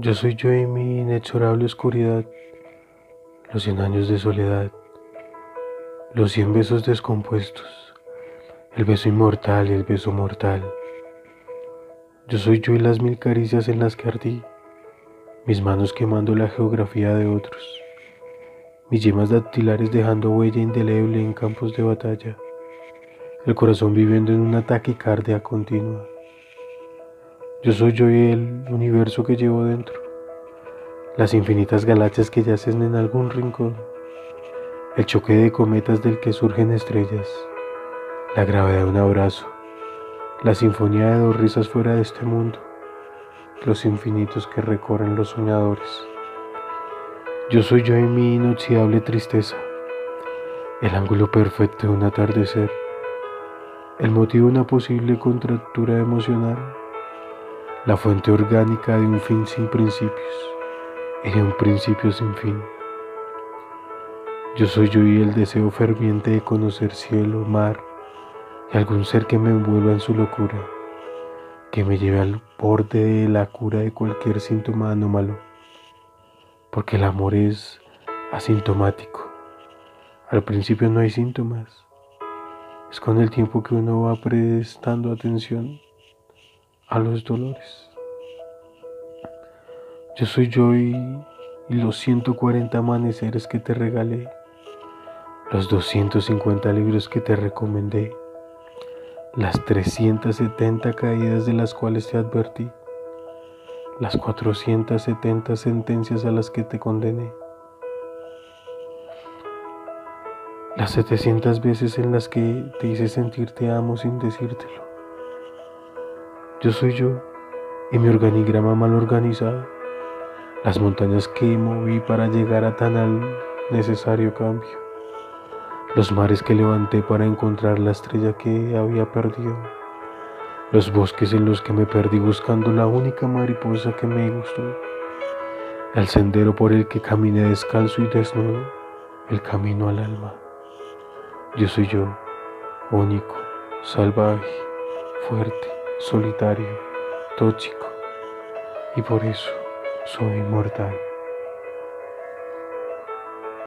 Yo soy yo y mi inexorable oscuridad, los cien años de soledad, los cien besos descompuestos, el beso inmortal y el beso mortal. Yo soy yo y las mil caricias en las que ardí, mis manos quemando la geografía de otros, mis yemas dactilares dejando huella indeleble en campos de batalla, el corazón viviendo en una taquicardia continua. Yo soy yo y el universo que llevo dentro, las infinitas galaxias que yacen en algún rincón, el choque de cometas del que surgen estrellas, la gravedad de un abrazo, la sinfonía de dos risas fuera de este mundo, los infinitos que recorren los soñadores. Yo soy yo y mi inoxidable tristeza, el ángulo perfecto de un atardecer, el motivo de una posible contractura emocional la fuente orgánica de un fin sin principios de un principio sin fin. Yo soy yo y el deseo ferviente de conocer cielo, mar y algún ser que me envuelva en su locura, que me lleve al borde de la cura de cualquier síntoma anómalo, porque el amor es asintomático. Al principio no hay síntomas, es con el tiempo que uno va prestando atención a los dolores. Yo soy yo y, los 140 amaneceres que te regalé, los 250 libros que te recomendé, las 370 caídas de las cuales te advertí, las 470 sentencias a las que te condené, las 700 veces en las que te hice sentir te amo sin decírtelo yo soy yo y mi organigrama mal organizado. Las montañas que moví para llegar a tan al necesario cambio. Los mares que levanté para encontrar la estrella que había perdido. Los bosques en los que me perdí buscando la única mariposa que me gustó. El sendero por el que caminé descalzo y desnudo. El camino al alma. Yo soy yo, único, salvaje, fuerte solitario, tóxico, y por eso soy inmortal.